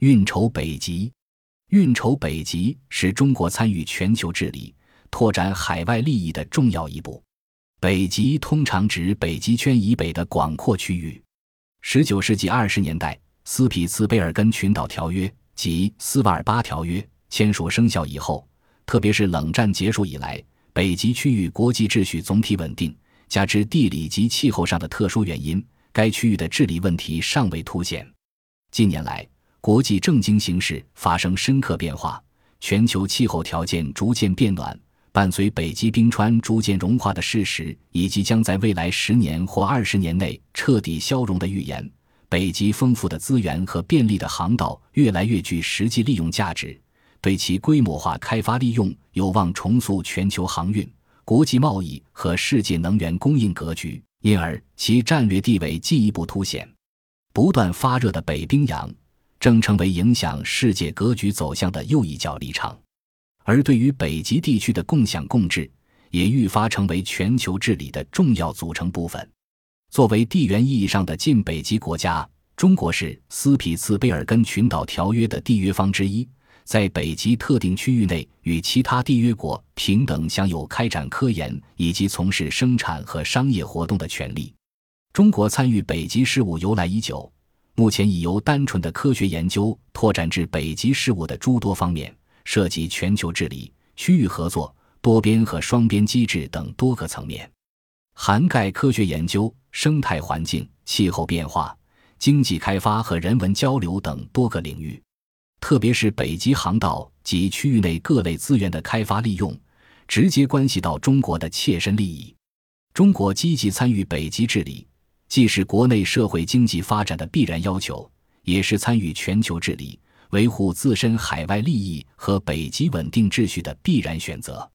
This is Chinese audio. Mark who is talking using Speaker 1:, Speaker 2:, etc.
Speaker 1: 运筹北极，运筹北极是中国参与全球治理、拓展海外利益的重要一步。北极通常指北极圈以北的广阔区域。十九世纪二十年代，斯匹茨贝尔根群岛条约及斯瓦尔巴条约签署生效以后，特别是冷战结束以来，北极区域国际秩序总体稳定，加之地理及气候上的特殊原因，该区域的治理问题尚未凸显。近年来，国际政经形势发生深刻变化，全球气候条件逐渐变暖，伴随北极冰川逐渐融化的事实，以及将在未来十年或二十年内彻底消融的预言，北极丰富的资源和便利的航道越来越具实际利用价值，对其规模化开发利用有望重塑全球航运、国际贸易和世界能源供应格局，因而其战略地位进一步凸显。不断发热的北冰洋。正成为影响世界格局走向的又一角立场，而对于北极地区的共享共治，也愈发成为全球治理的重要组成部分。作为地缘意义上的近北极国家，中国是斯匹茨卑尔根群岛条约的缔约方之一，在北极特定区域内与其他缔约国平等享有开展科研以及从事生产和商业活动的权利。中国参与北极事务由来已久。目前已由单纯的科学研究拓展至北极事务的诸多方面，涉及全球治理、区域合作、多边和双边机制等多个层面，涵盖科学研究、生态环境、气候变化、经济开发和人文交流等多个领域。特别是北极航道及区域内各类资源的开发利用，直接关系到中国的切身利益。中国积极参与北极治理。既是国内社会经济发展的必然要求，也是参与全球治理、维护自身海外利益和北极稳定秩序的必然选择。